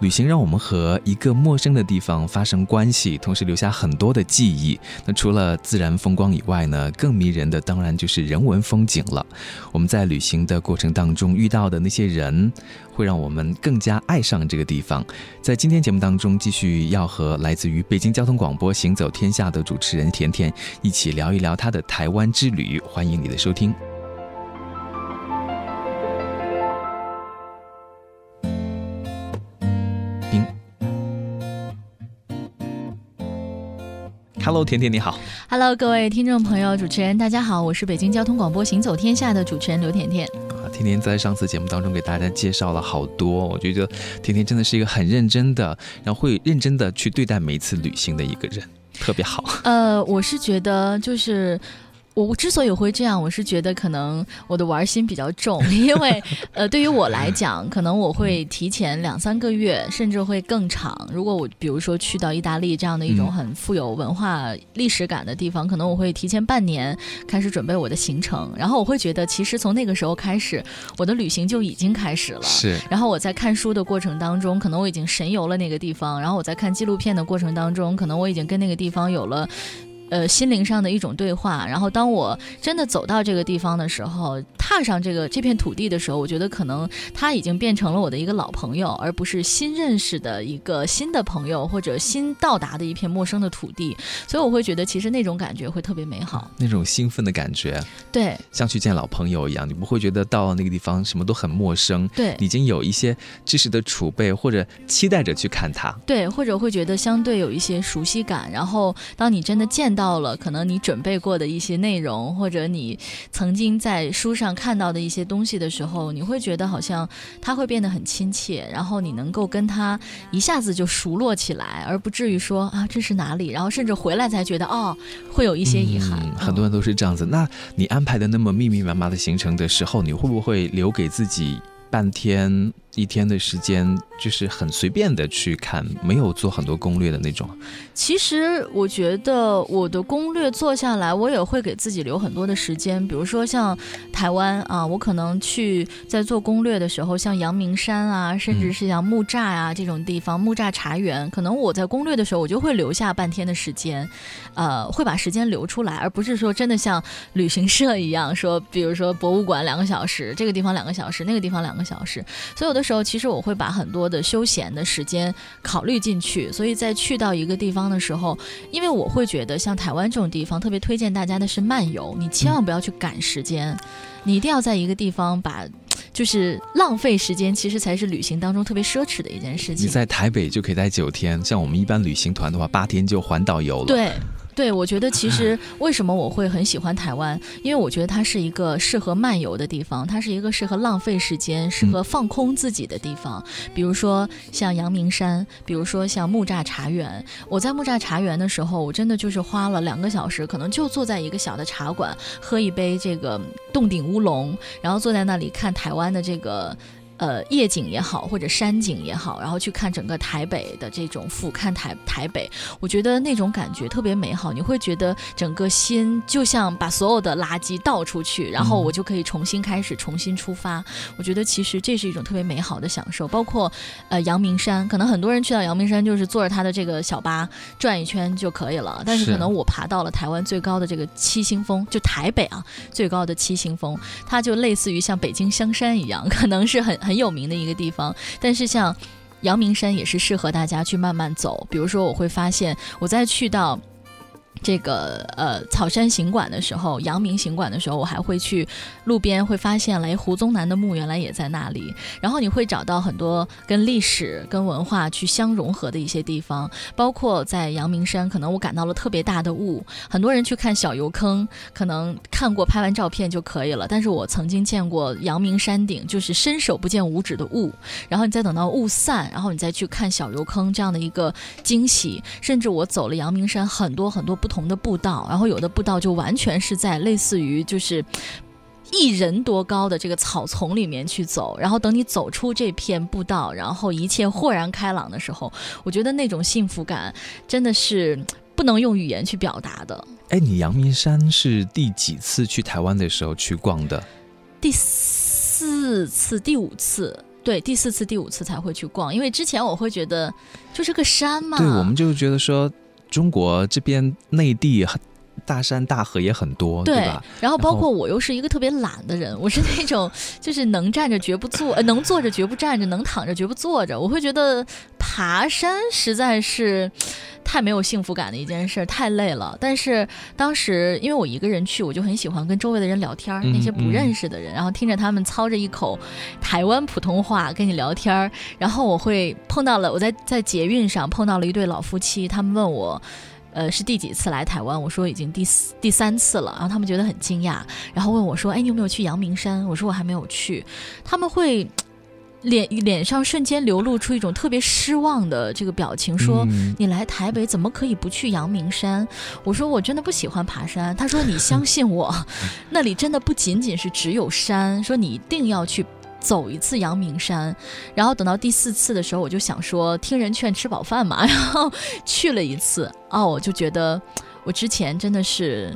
旅行让我们和一个陌生的地方发生关系，同时留下很多的记忆。那除了自然风光以外呢，更迷人的当然就是人文风景了。我们在旅行的过程当中遇到的那些人，会让我们更加爱上这个地方。在今天节目当中，继续要和来自于北京交通广播《行走天下》的主持人甜甜一起聊一聊她的台湾之旅。欢迎你的收听。Hello，甜甜你好。Hello，各位听众朋友，主持人大家好，我是北京交通广播《行走天下》的主持人刘甜甜。啊，甜甜在上次节目当中给大家介绍了好多，我觉得甜甜真的是一个很认真的，然后会认真的去对待每一次旅行的一个人，特别好。呃，我是觉得就是。我之所以会这样，我是觉得可能我的玩心比较重，因为呃，对于我来讲，可能我会提前两三个月，甚至会更长。如果我比如说去到意大利这样的一种很富有文化历史感的地方，可能我会提前半年开始准备我的行程，然后我会觉得其实从那个时候开始，我的旅行就已经开始了。是。然后我在看书的过程当中，可能我已经神游了那个地方；然后我在看纪录片的过程当中，可能我已经跟那个地方有了。呃，心灵上的一种对话。然后，当我真的走到这个地方的时候，踏上这个这片土地的时候，我觉得可能他已经变成了我的一个老朋友，而不是新认识的一个新的朋友，或者新到达的一片陌生的土地。所以，我会觉得其实那种感觉会特别美好，那种兴奋的感觉，对，像去见老朋友一样。你不会觉得到那个地方什么都很陌生，对，已经有一些知识的储备，或者期待着去看它，对，或者会觉得相对有一些熟悉感。然后，当你真的见到了，可能你准备过的一些内容，或者你曾经在书上看到的一些东西的时候，你会觉得好像他会变得很亲切，然后你能够跟他一下子就熟络起来，而不至于说啊这是哪里，然后甚至回来才觉得哦会有一些遗憾。很多人都是这样子。那你安排的那么密密麻麻的行程的时候，你会不会留给自己半天？一天的时间就是很随便的去看，没有做很多攻略的那种。其实我觉得我的攻略做下来，我也会给自己留很多的时间。比如说像台湾啊，我可能去在做攻略的时候，像阳明山啊，甚至是像木栅啊这种地方，木栅茶园，可能我在攻略的时候，我就会留下半天的时间，呃，会把时间留出来，而不是说真的像旅行社一样说，比如说博物馆两个小时，这个地方两个小时，那个地方两个小时，所有的。时候，其实我会把很多的休闲的时间考虑进去，所以在去到一个地方的时候，因为我会觉得像台湾这种地方，特别推荐大家的是漫游，你千万不要去赶时间，你一定要在一个地方把，就是浪费时间，其实才是旅行当中特别奢侈的一件事情。你在台北就可以待九天，像我们一般旅行团的话，八天就环岛游了。对。对，我觉得其实 为什么我会很喜欢台湾，因为我觉得它是一个适合漫游的地方，它是一个适合浪费时间、适合放空自己的地方。比如说像阳明山，比如说像木栅茶园。我在木栅茶园的时候，我真的就是花了两个小时，可能就坐在一个小的茶馆，喝一杯这个洞顶乌龙，然后坐在那里看台湾的这个。呃，夜景也好，或者山景也好，然后去看整个台北的这种俯瞰台台北，我觉得那种感觉特别美好。你会觉得整个心就像把所有的垃圾倒出去，然后我就可以重新开始，重新出发。我觉得其实这是一种特别美好的享受。包括呃阳明山，可能很多人去到阳明山就是坐着他的这个小巴转一圈就可以了，但是可能我爬到了台湾最高的这个七星峰，就台北啊最高的七星峰，它就类似于像北京香山一样，可能是很。很有名的一个地方，但是像阳明山也是适合大家去慢慢走。比如说，我会发现我在去到这个呃草山行馆的时候，阳明行馆的时候，我还会去路边会发现了，哎，胡宗南的墓原来也在那里。然后你会找到很多跟历史、跟文化去相融合的一些地方，包括在阳明山，可能我感到了特别大的雾。很多人去看小油坑，可能看过拍完照片就可以了，但是我曾经见过阳明山顶就是伸手不见五指的雾，然后你再等到雾散，然后你再去看小油坑这样的一个惊喜。甚至我 走了阳明山很多很多不。不同的步道，然后有的步道就完全是在类似于就是一人多高的这个草丛里面去走，然后等你走出这片步道，然后一切豁然开朗的时候，我觉得那种幸福感真的是不能用语言去表达的。哎，你阳明山是第几次去台湾的时候去逛的？第四次、第五次，对，第四次、第五次才会去逛，因为之前我会觉得就是个山嘛，对，我们就觉得说。中国这边内地很大山大河也很多，对吧？然后包括我又是一个特别懒的人，我是那种就是能站着绝不坐，呃，能坐着绝不站着，能躺着绝不坐着。我会觉得爬山实在是太没有幸福感的一件事，太累了。但是当时因为我一个人去，我就很喜欢跟周围的人聊天，那些不认识的人，然后听着他们操着一口台湾普通话跟你聊天，然后我会碰到了我在在捷运上碰到了一对老夫妻，他们问我。呃，是第几次来台湾？我说已经第四、第三次了。然后他们觉得很惊讶，然后问我说：“哎，你有没有去阳明山？”我说：“我还没有去。”他们会脸脸上瞬间流露出一种特别失望的这个表情，说：“你来台北怎么可以不去阳明山？”我说：“我真的不喜欢爬山。”他说：“你相信我，那里真的不仅仅是只有山，说你一定要去。”走一次阳明山，然后等到第四次的时候，我就想说听人劝吃饱饭嘛，然后去了一次。哦，我就觉得我之前真的是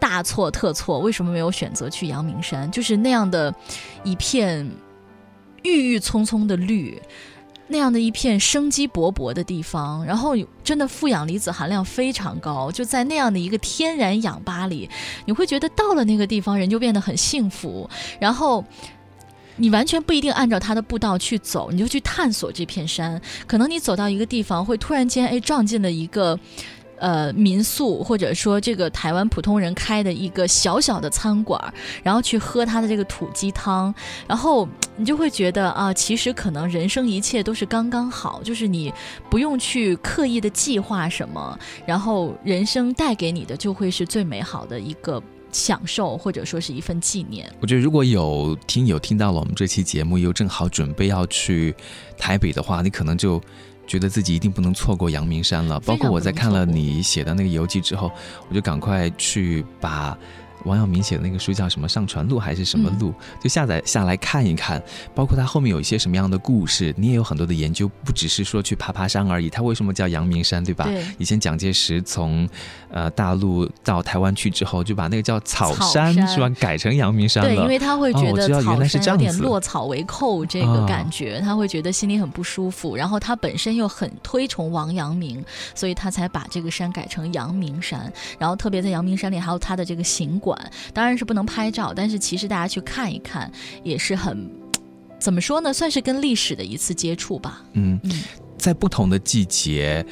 大错特错，为什么没有选择去阳明山？就是那样的一片郁郁葱葱的绿，那样的一片生机勃勃的地方，然后真的负氧离子含量非常高，就在那样的一个天然氧吧里，你会觉得到了那个地方，人就变得很幸福，然后。你完全不一定按照他的步道去走，你就去探索这片山。可能你走到一个地方，会突然间哎撞进了一个，呃民宿，或者说这个台湾普通人开的一个小小的餐馆，然后去喝他的这个土鸡汤，然后你就会觉得啊，其实可能人生一切都是刚刚好，就是你不用去刻意的计划什么，然后人生带给你的就会是最美好的一个。享受或者说是一份纪念。我觉得如果有听友听到了我们这期节目，又正好准备要去台北的话，你可能就觉得自己一定不能错过阳明山了。包括我在看了你写的那个游记之后，我就赶快去把。王阳明写的那个书叫什么？上传录还是什么录？就下载下来看一看，包括他后面有一些什么样的故事，你也有很多的研究，不只是说去爬爬山而已。他为什么叫阳明山，对吧？对。以前蒋介石从呃大陆到台湾去之后，就把那个叫草山是吧，改成阳明山了。对，因为他会觉得草山有点落草为寇这个感觉，他会觉得心里很不舒服。然后他本身又很推崇王阳明，所以他才把这个山改成阳明山。然后特别在阳明山里还有他的这个行馆。当然是不能拍照，但是其实大家去看一看也是很，怎么说呢？算是跟历史的一次接触吧。嗯，在不同的季节，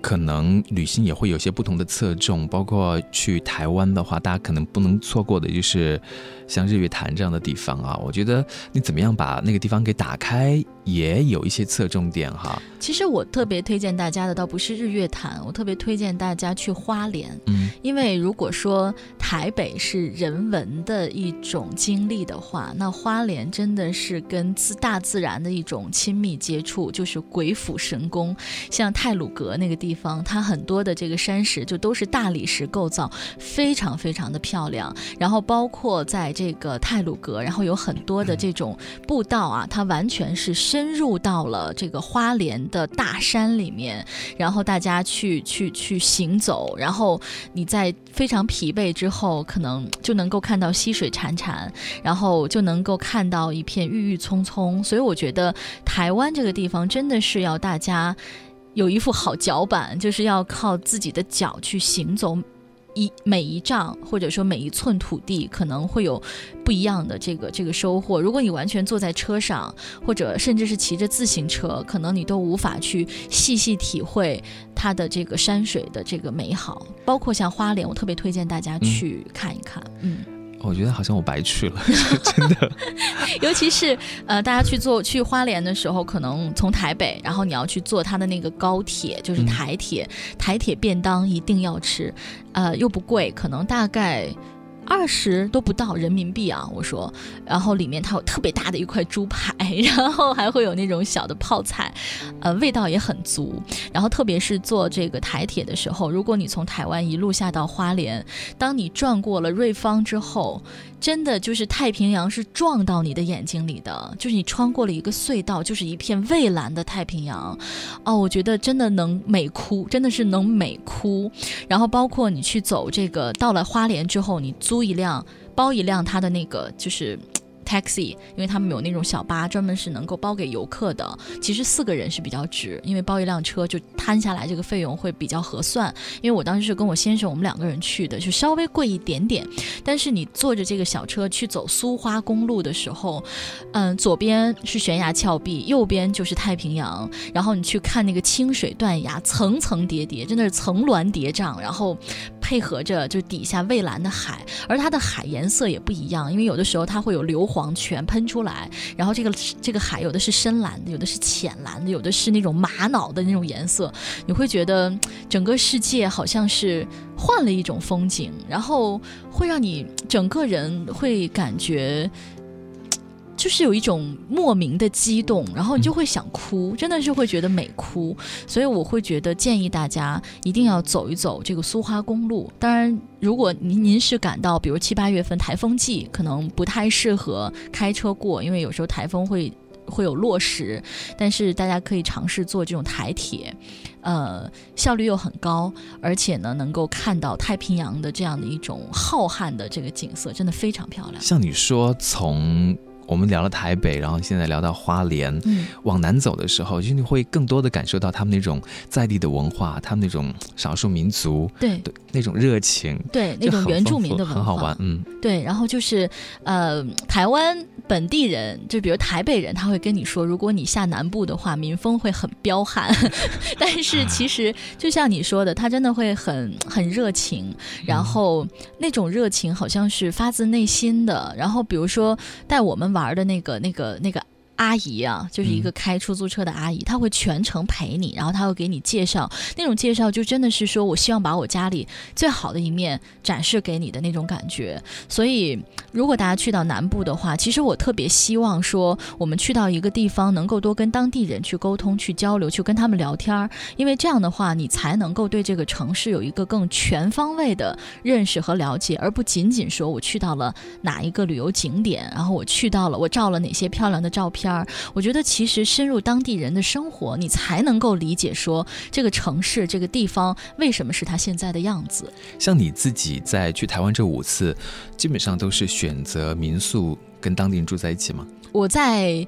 可能旅行也会有些不同的侧重。包括去台湾的话，大家可能不能错过的就是像日月潭这样的地方啊。我觉得你怎么样把那个地方给打开？也有一些侧重点哈。其实我特别推荐大家的倒不是日月潭，我特别推荐大家去花莲。嗯，因为如果说台北是人文的一种经历的话，那花莲真的是跟自大自然的一种亲密接触，就是鬼斧神工。像泰鲁阁那个地方，它很多的这个山石就都是大理石构造，非常非常的漂亮。然后包括在这个泰鲁阁，然后有很多的这种步道啊，它完全是。深入到了这个花莲的大山里面，然后大家去去去行走，然后你在非常疲惫之后，可能就能够看到溪水潺潺，然后就能够看到一片郁郁葱葱。所以我觉得台湾这个地方真的是要大家有一副好脚板，就是要靠自己的脚去行走。一每一丈或者说每一寸土地可能会有不一样的这个这个收获。如果你完全坐在车上，或者甚至是骑着自行车，可能你都无法去细细体会它的这个山水的这个美好。包括像花莲，我特别推荐大家去看一看。嗯。我觉得好像我白去了，真的。尤其是呃，大家去坐去花莲的时候，可能从台北，然后你要去坐他的那个高铁，就是台铁，台铁便当一定要吃，呃，又不贵，可能大概。二十都不到人民币啊！我说，然后里面它有特别大的一块猪排，然后还会有那种小的泡菜，呃，味道也很足。然后特别是坐这个台铁的时候，如果你从台湾一路下到花莲，当你转过了瑞芳之后。真的就是太平洋是撞到你的眼睛里的，就是你穿过了一个隧道，就是一片蔚蓝的太平洋，哦，我觉得真的能美哭，真的是能美哭。然后包括你去走这个，到了花莲之后，你租一辆包一辆它的那个就是。taxi，因为他们有那种小巴，专门是能够包给游客的。其实四个人是比较值，因为包一辆车就摊下来，这个费用会比较合算。因为我当时是跟我先生，我们两个人去的，就稍微贵一点点。但是你坐着这个小车去走苏花公路的时候，嗯，左边是悬崖峭壁，右边就是太平洋，然后你去看那个清水断崖，层层叠叠，真的是层峦叠嶂，然后配合着就底下蔚蓝的海，而它的海颜色也不一样，因为有的时候它会有硫。磺泉喷出来，然后这个这个海有的是深蓝的，有的是浅蓝的，有的是那种玛瑙的那种颜色，你会觉得整个世界好像是换了一种风景，然后会让你整个人会感觉。就是有一种莫名的激动，然后你就会想哭，真的是会觉得美哭。所以我会觉得建议大家一定要走一走这个苏花公路。当然，如果您您是赶到比如七八月份台风季，可能不太适合开车过，因为有时候台风会会有落石。但是大家可以尝试坐这种台铁，呃，效率又很高，而且呢能够看到太平洋的这样的一种浩瀚的这个景色，真的非常漂亮。像你说从。我们聊了台北，然后现在聊到花莲，嗯，往南走的时候，其实你会更多的感受到他们那种在地的文化，他们那种少数民族，对，那种热情，对，那种原住民的文化，很好玩，嗯，对。然后就是，呃，台湾本地人，就比如台北人，他会跟你说，如果你下南部的话，民风会很彪悍，但是其实就像你说的，他真的会很很热情，然后那种热情好像是发自内心的。然后比如说带我们。玩的那个、那个、那个。阿姨啊，就是一个开出租车的阿姨，她会全程陪你，然后她会给你介绍，那种介绍就真的是说我希望把我家里最好的一面展示给你的那种感觉。所以，如果大家去到南部的话，其实我特别希望说，我们去到一个地方，能够多跟当地人去沟通、去交流、去跟他们聊天儿，因为这样的话，你才能够对这个城市有一个更全方位的认识和了解，而不仅仅说我去到了哪一个旅游景点，然后我去到了，我照了哪些漂亮的照片。片儿，我觉得其实深入当地人的生活，你才能够理解说这个城市、这个地方为什么是它现在的样子。像你自己在去台湾这五次，基本上都是选择民宿跟当地人住在一起吗？我在。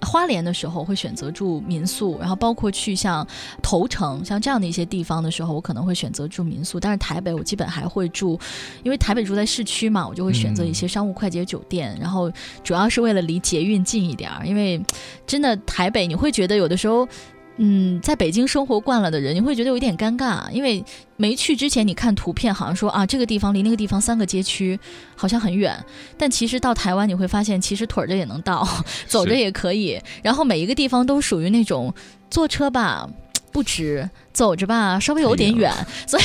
花莲的时候会选择住民宿，然后包括去像头城像这样的一些地方的时候，我可能会选择住民宿。但是台北我基本还会住，因为台北住在市区嘛，我就会选择一些商务快捷酒店。然后主要是为了离捷运近一点儿，因为真的台北你会觉得有的时候。嗯，在北京生活惯了的人，你会觉得有点尴尬，因为没去之前，你看图片好像说啊，这个地方离那个地方三个街区好像很远，但其实到台湾你会发现，其实腿着也能到，走着也可以，然后每一个地方都属于那种坐车吧。不值，走着吧，稍微有点远，所以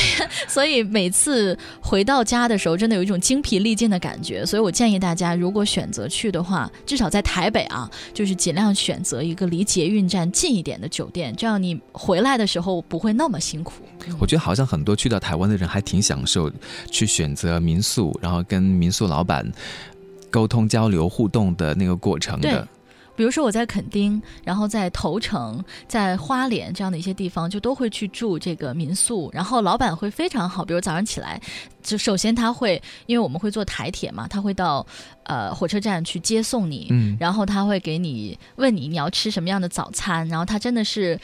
所以每次回到家的时候，真的有一种精疲力尽的感觉。所以我建议大家，如果选择去的话，至少在台北啊，就是尽量选择一个离捷运站近一点的酒店，这样你回来的时候不会那么辛苦。我觉得好像很多去到台湾的人还挺享受去选择民宿，然后跟民宿老板沟通、交流、互动的那个过程的。比如说我在垦丁，然后在头城、在花莲这样的一些地方，就都会去住这个民宿，然后老板会非常好。比如早上起来，就首先他会，因为我们会坐台铁嘛，他会到呃火车站去接送你，嗯，然后他会给你问你你要吃什么样的早餐，然后他真的是。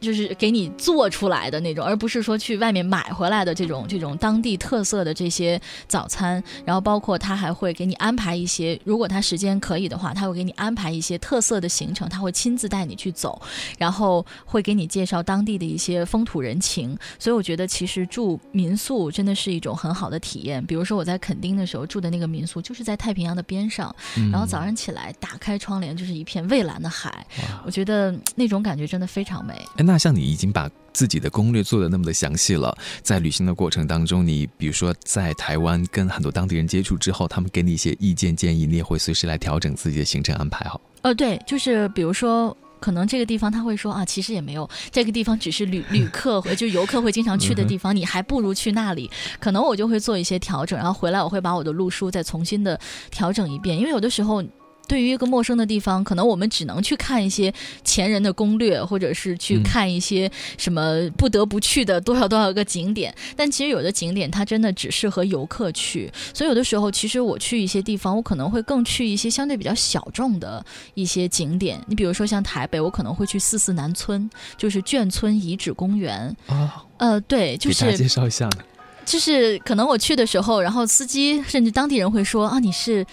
就是给你做出来的那种，而不是说去外面买回来的这种这种当地特色的这些早餐。然后包括他还会给你安排一些，如果他时间可以的话，他会给你安排一些特色的行程，他会亲自带你去走，然后会给你介绍当地的一些风土人情。所以我觉得其实住民宿真的是一种很好的体验。比如说我在垦丁的时候住的那个民宿，就是在太平洋的边上，然后早上起来打开窗帘就是一片蔚蓝的海，我觉得那种感觉真的非常美。那像你已经把自己的攻略做的那么的详细了，在旅行的过程当中，你比如说在台湾跟很多当地人接触之后，他们给你一些意见建议，你也会随时来调整自己的行程安排，好？呃，对，就是比如说，可能这个地方他会说啊，其实也没有，这个地方只是旅旅客就游客会经常去的地方，你还不如去那里。可能我就会做一些调整，然后回来我会把我的路书再重新的调整一遍，因为有的时候。对于一个陌生的地方，可能我们只能去看一些前人的攻略，或者是去看一些什么不得不去的多少多少个景点。但其实有的景点它真的只适合游客去，所以有的时候其实我去一些地方，我可能会更去一些相对比较小众的一些景点。你比如说像台北，我可能会去四四南村，就是眷村遗址公园啊。呃，对，就是介绍一下呢。就是可能我去的时候，然后司机甚至当地人会说啊，你是。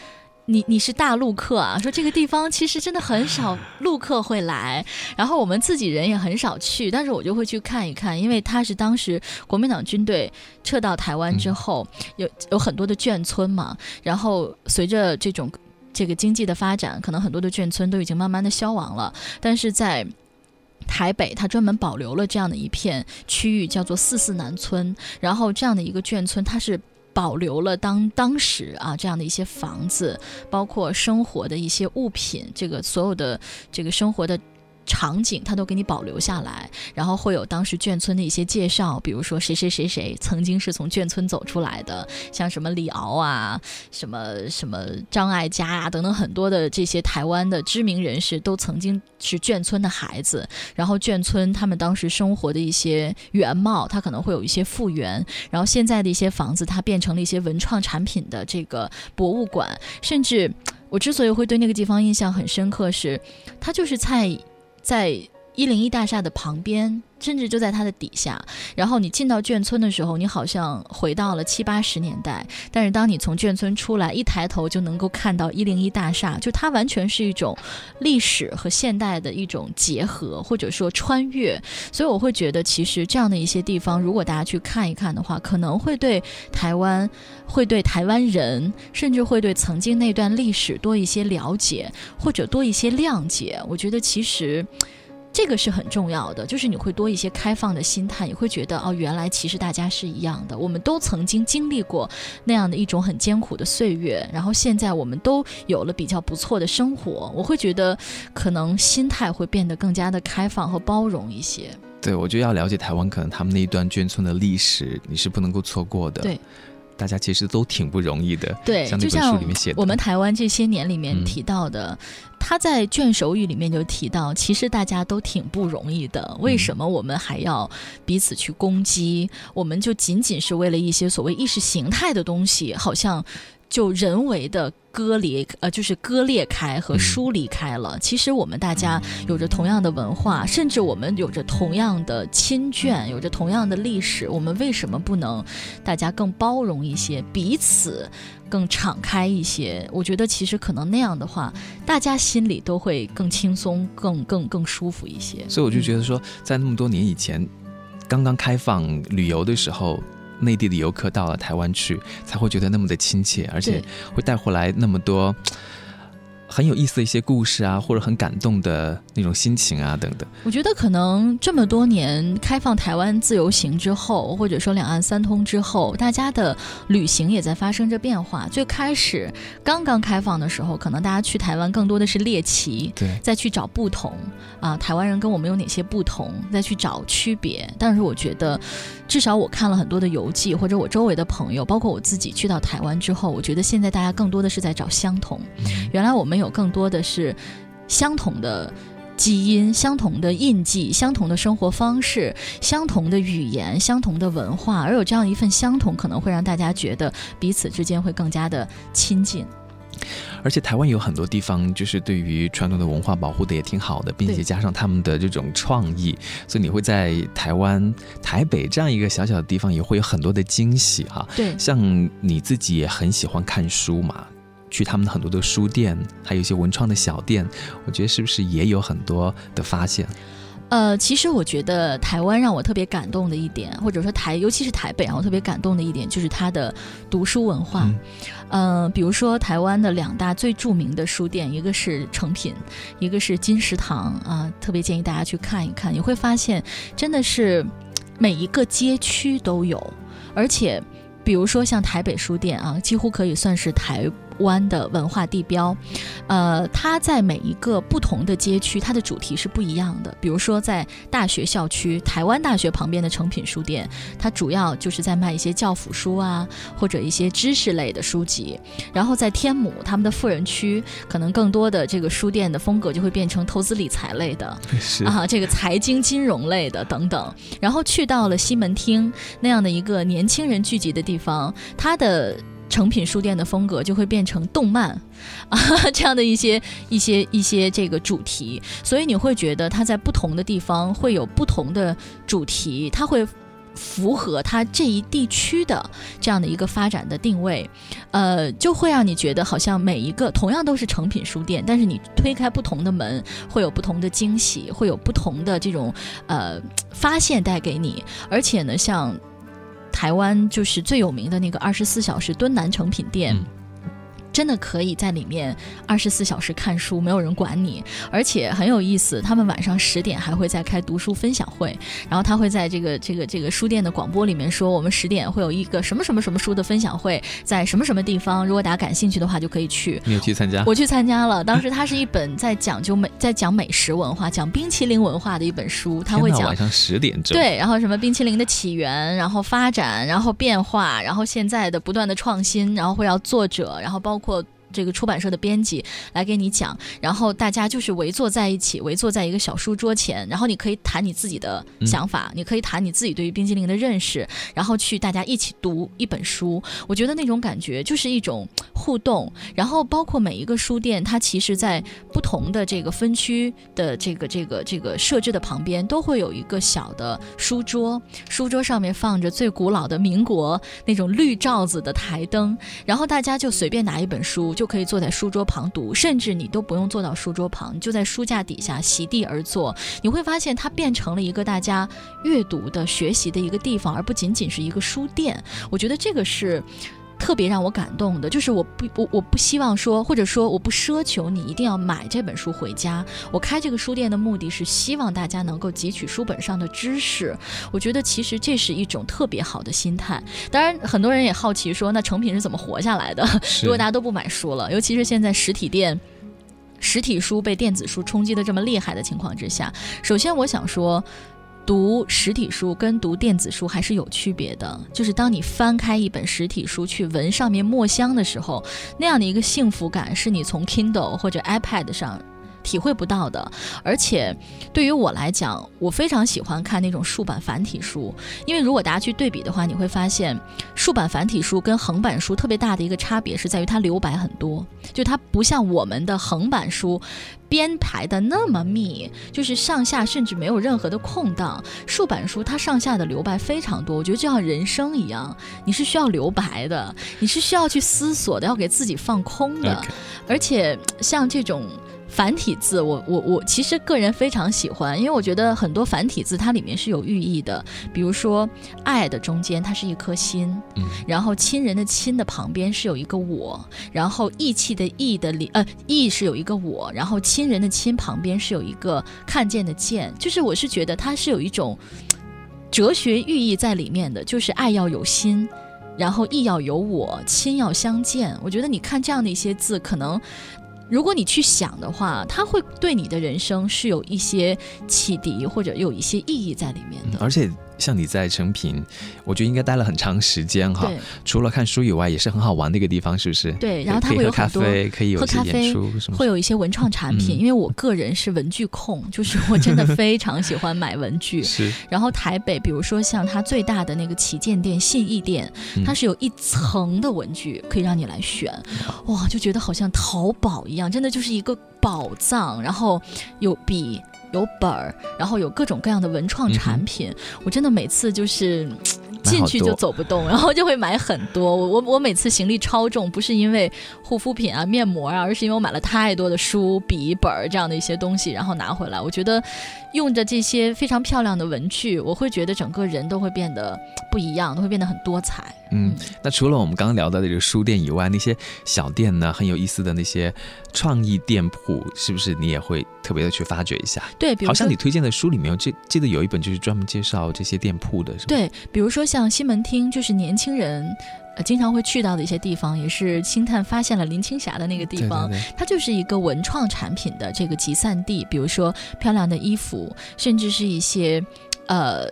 你你是大陆客啊？说这个地方其实真的很少陆客会来，然后我们自己人也很少去，但是我就会去看一看，因为它是当时国民党军队撤到台湾之后，有有很多的眷村嘛，然后随着这种这个经济的发展，可能很多的眷村都已经慢慢的消亡了，但是在台北，它专门保留了这样的一片区域，叫做四四南村，然后这样的一个眷村，它是。保留了当当时啊这样的一些房子，包括生活的一些物品，这个所有的这个生活的。场景他都给你保留下来，然后会有当时眷村的一些介绍，比如说谁谁谁谁曾经是从眷村走出来的，像什么李敖啊，什么什么张艾嘉啊等等很多的这些台湾的知名人士都曾经是眷村的孩子，然后眷村他们当时生活的一些原貌，它可能会有一些复原，然后现在的一些房子它变成了一些文创产品的这个博物馆，甚至我之所以会对那个地方印象很深刻，是它就是在。在一零一大厦的旁边。甚至就在它的底下，然后你进到眷村的时候，你好像回到了七八十年代。但是当你从眷村出来，一抬头就能够看到一零一大厦，就它完全是一种历史和现代的一种结合，或者说穿越。所以我会觉得，其实这样的一些地方，如果大家去看一看的话，可能会对台湾，会对台湾人，甚至会对曾经那段历史多一些了解，或者多一些谅解。我觉得其实。这个是很重要的，就是你会多一些开放的心态，你会觉得哦，原来其实大家是一样的，我们都曾经经历过那样的一种很艰苦的岁月，然后现在我们都有了比较不错的生活，我会觉得可能心态会变得更加的开放和包容一些。对，我觉得要了解台湾，可能他们那一段眷村的历史，你是不能够错过的。对。大家其实都挺不容易的，对，像那本书里面写的，我们台湾这些年里面提到的，他在卷首语里面就提到，其实大家都挺不容易的。为什么我们还要彼此去攻击？我们就仅仅是为了一些所谓意识形态的东西，好像。就人为的割裂，呃，就是割裂开和疏离开了。其实我们大家有着同样的文化，甚至我们有着同样的亲眷，有着同样的历史。我们为什么不能大家更包容一些，彼此更敞开一些？我觉得其实可能那样的话，大家心里都会更轻松、更更更舒服一些。所以我就觉得说，在那么多年以前，刚刚开放旅游的时候。内地的游客到了台湾去，才会觉得那么的亲切，而且会带回来那么多。很有意思的一些故事啊，或者很感动的那种心情啊，等等。我觉得可能这么多年开放台湾自由行之后，或者说两岸三通之后，大家的旅行也在发生着变化。最开始刚刚开放的时候，可能大家去台湾更多的是猎奇，对，再去找不同啊，台湾人跟我们有哪些不同，再去找区别。但是我觉得，至少我看了很多的游记，或者我周围的朋友，包括我自己去到台湾之后，我觉得现在大家更多的是在找相同。原来我们有。有更多的是相同的基因、相同的印记、相同的生活方式、相同的语言、相同的文化，而有这样一份相同，可能会让大家觉得彼此之间会更加的亲近。而且台湾有很多地方，就是对于传统的文化保护的也挺好的，并且加上他们的这种创意，所以你会在台湾台北这样一个小小的地方，也会有很多的惊喜哈。对，像你自己也很喜欢看书嘛，去他们很多的书店，还有一些文创的小店，我觉得是不是也有很多的发现？呃，其实我觉得台湾让我特别感动的一点，或者说台，尤其是台北让我特别感动的一点，就是它的读书文化。嗯，比如说台湾的两大最著名的书店，一个是诚品，一个是金石堂啊，特别建议大家去看一看，你会发现真的是每一个街区都有，而且比如说像台北书店啊，几乎可以算是台。湾的文化地标，呃，它在每一个不同的街区，它的主题是不一样的。比如说，在大学校区，台湾大学旁边的诚品书店，它主要就是在卖一些教辅书啊，或者一些知识类的书籍。然后在天母，他们的富人区，可能更多的这个书店的风格就会变成投资理财类的，啊，这个财经金融类的等等。然后去到了西门町那样的一个年轻人聚集的地方，它的。成品书店的风格就会变成动漫 啊这样的一些一些一些这个主题，所以你会觉得它在不同的地方会有不同的主题，它会符合它这一地区的这样的一个发展的定位，呃，就会让你觉得好像每一个同样都是成品书店，但是你推开不同的门，会有不同的惊喜，会有不同的这种呃发现带给你，而且呢，像。台湾就是最有名的那个二十四小时敦南成品店。真的可以在里面二十四小时看书，没有人管你，而且很有意思。他们晚上十点还会再开读书分享会，然后他会在这个这个这个书店的广播里面说，我们十点会有一个什么什么什么书的分享会，在什么什么地方，如果大家感兴趣的话就可以去。你有去参加？我去参加了。当时它是一本在讲究美，在讲美食文化、讲冰淇淋文化的一本书。他会讲晚上十点钟。对，然后什么冰淇淋的起源，然后发展，然后变化，然后现在的不断的创新，然后会要作者，然后包括。括这个出版社的编辑来给你讲，然后大家就是围坐在一起，围坐在一个小书桌前，然后你可以谈你自己的想法，你可以谈你自己对于冰激凌的认识，然后去大家一起读一本书。我觉得那种感觉就是一种互动。然后包括每一个书店，它其实在不同的这个分区的这个这个这个设置的旁边，都会有一个小的书桌，书桌上面放着最古老的民国那种绿罩子的台灯，然后大家就随便拿一本书就。就可以坐在书桌旁读，甚至你都不用坐到书桌旁，就在书架底下席地而坐。你会发现，它变成了一个大家阅读的、学习的一个地方，而不仅仅是一个书店。我觉得这个是特别让我感动的。就是我不，我我不希望说，或者说我不奢求你一定要买这本书回家。我开这个书店的目的是希望大家能够汲取书本上的知识。我觉得其实这是一种特别好的心态。当然，很多人也好奇说，那成品是怎么活下来的？如果大家都不买书。了，尤其是现在实体店、实体书被电子书冲击的这么厉害的情况之下，首先我想说，读实体书跟读电子书还是有区别的。就是当你翻开一本实体书去闻上面墨香的时候，那样的一个幸福感，是你从 Kindle 或者 iPad 上。体会不到的，而且对于我来讲，我非常喜欢看那种竖版繁体书，因为如果大家去对比的话，你会发现竖版繁体书跟横版书特别大的一个差别是在于它留白很多，就它不像我们的横版书编排的那么密，就是上下甚至没有任何的空档。竖版书它上下的留白非常多，我觉得就像人生一样，你是需要留白的，你是需要去思索的，要给自己放空的，而且像这种。繁体字，我我我其实个人非常喜欢，因为我觉得很多繁体字它里面是有寓意的。比如说“爱”的中间它是一颗心，嗯，然后“亲人”的“亲”的旁边是有一个我，然后“义气”的“义”的里呃“义”是有一个我，然后“亲人”的“亲”旁边是有一个看见的“见”，就是我是觉得它是有一种哲学寓意在里面的，就是爱要有心，然后义要有我，亲要相见。我觉得你看这样的一些字，可能。如果你去想的话，它会对你的人生是有一些启迪或者有一些意义在里面的。而且像你在成品，我觉得应该待了很长时间哈。除了看书以外，也是很好玩的一个地方，是不是？对，然后它会有咖啡，可以有喝咖啡，会有一些文创产品。因为我个人是文具控，就是我真的非常喜欢买文具。是。然后台北，比如说像它最大的那个旗舰店信义店，它是有一层的文具可以让你来选，哇，就觉得好像淘宝一样，真的就是一个宝藏。然后有笔。有本儿，然后有各种各样的文创产品，我真的每次就是进去就走不动，然后就会买很多。我我我每次行李超重，不是因为护肤品啊、面膜啊，而是因为我买了太多的书、笔、本儿这样的一些东西，然后拿回来，我觉得。用着这些非常漂亮的文具，我会觉得整个人都会变得不一样，都会变得很多彩。嗯，那除了我们刚刚聊到的这个书店以外，那些小店呢，很有意思的那些创意店铺，是不是你也会特别的去发掘一下？对，好像你推荐的书里面，记记得有一本就是专门介绍这些店铺的，是吧？对，比如说像西门町，就是年轻人。呃，经常会去到的一些地方，也是星探发现了林青霞的那个地方。它就是一个文创产品的这个集散地，比如说漂亮的衣服，甚至是一些呃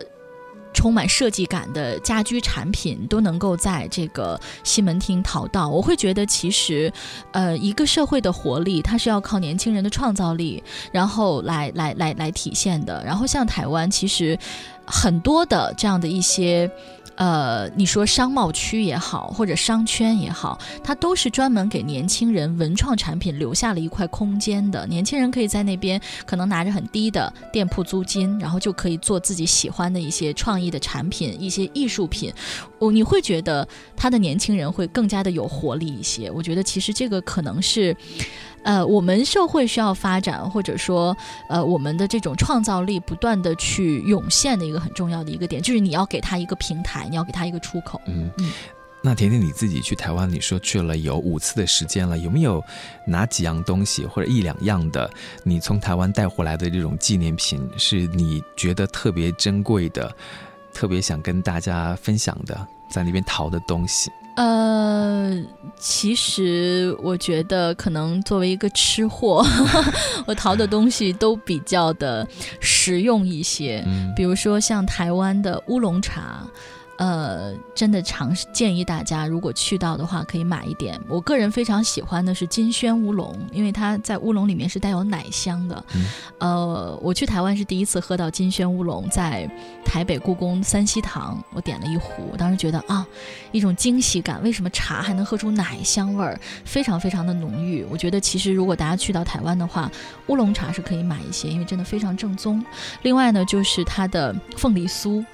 充满设计感的家居产品，都能够在这个西门町淘到。我会觉得，其实呃，一个社会的活力，它是要靠年轻人的创造力，然后来来来来体现的。然后像台湾，其实很多的这样的一些。呃，你说商贸区也好，或者商圈也好，它都是专门给年轻人文创产品留下了一块空间的。年轻人可以在那边，可能拿着很低的店铺租金，然后就可以做自己喜欢的一些创意的产品，一些艺术品。我你会觉得他的年轻人会更加的有活力一些。我觉得其实这个可能是。呃，我们社会需要发展，或者说，呃，我们的这种创造力不断的去涌现的一个很重要的一个点，就是你要给他一个平台，你要给他一个出口。嗯嗯。那甜甜你自己去台湾，你说去了有五次的时间了，有没有哪几样东西或者一两样的，你从台湾带回来的这种纪念品，是你觉得特别珍贵的，特别想跟大家分享的，在那边淘的东西？呃，其实我觉得，可能作为一个吃货，我淘的东西都比较的实用一些，比如说像台湾的乌龙茶。呃，真的尝试建议大家，如果去到的话，可以买一点。我个人非常喜欢的是金萱乌龙，因为它在乌龙里面是带有奶香的。呃，我去台湾是第一次喝到金萱乌龙，在台北故宫三希堂，我点了一壶，我当时觉得啊，一种惊喜感。为什么茶还能喝出奶香味儿？非常非常的浓郁。我觉得其实如果大家去到台湾的话，乌龙茶是可以买一些，因为真的非常正宗。另外呢，就是它的凤梨酥，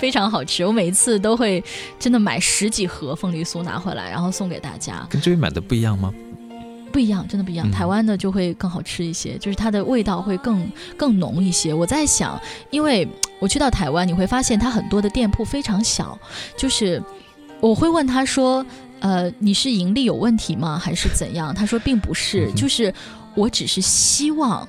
非。非常好吃，我每一次都会真的买十几盒凤梨酥拿回来，然后送给大家。跟这边买的不一样吗？不一样，真的不一样。台湾的就会更好吃一些，就是它的味道会更更浓一些。我在想，因为我去到台湾，你会发现它很多的店铺非常小，就是我会问他说：“呃，你是盈利有问题吗？还是怎样？”他说并不是，就是我只是希望。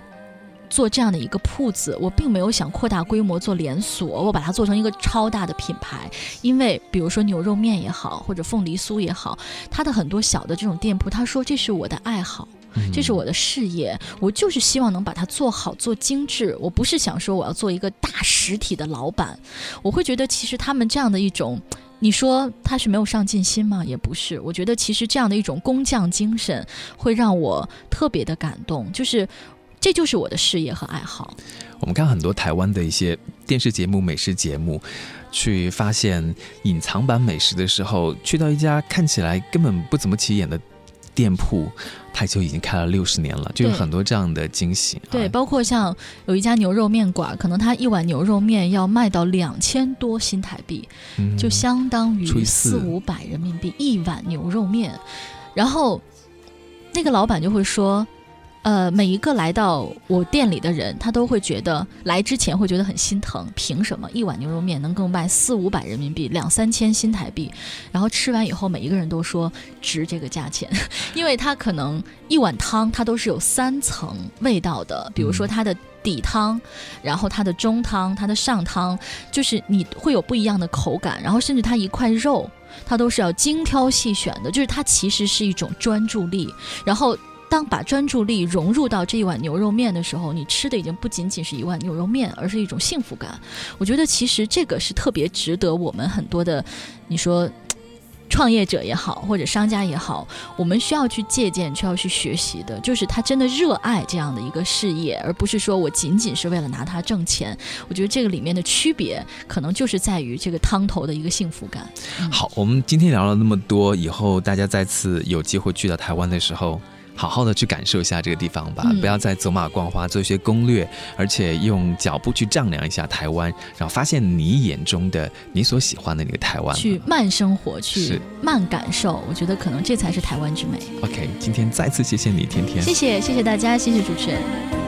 做这样的一个铺子，我并没有想扩大规模做连锁，我把它做成一个超大的品牌。因为比如说牛肉面也好，或者凤梨酥也好，它的很多小的这种店铺，他说这是我的爱好，这是我的事业，我就是希望能把它做好做精致。我不是想说我要做一个大实体的老板，我会觉得其实他们这样的一种，你说他是没有上进心吗？也不是，我觉得其实这样的一种工匠精神会让我特别的感动，就是。这就是我的事业和爱好。我们看很多台湾的一些电视节目、美食节目，去发现隐藏版美食的时候，去到一家看起来根本不怎么起眼的店铺，它就已经开了六十年了，就有很多这样的惊喜。对，包括像有一家牛肉面馆，可能它一碗牛肉面要卖到两千多新台币，就相当于四五百人民币一碗牛肉面，然后那个老板就会说。呃，每一个来到我店里的人，他都会觉得来之前会觉得很心疼。凭什么一碗牛肉面能够卖四五百人民币，两三千新台币？然后吃完以后，每一个人都说值这个价钱，因为它可能一碗汤它都是有三层味道的，比如说它的底汤，然后它的中汤，它的上汤，就是你会有不一样的口感，然后甚至它一块肉，它都是要精挑细选的，就是它其实是一种专注力，然后。当把专注力融入到这一碗牛肉面的时候，你吃的已经不仅仅是一碗牛肉面，而是一种幸福感。我觉得其实这个是特别值得我们很多的，你说。创业者也好，或者商家也好，我们需要去借鉴，需要去学习的，就是他真的热爱这样的一个事业，而不是说我仅仅是为了拿它挣钱。我觉得这个里面的区别，可能就是在于这个汤头的一个幸福感。好，我们今天聊了那么多，以后大家再次有机会去到台湾的时候。好好的去感受一下这个地方吧，不要再走马观花，做一些攻略，而且用脚步去丈量一下台湾，然后发现你眼中的你所喜欢的那个台湾。去慢生活，去慢感受，我觉得可能这才是台湾之美。OK，今天再次谢谢你，天天。谢谢，谢谢大家，谢谢主持人。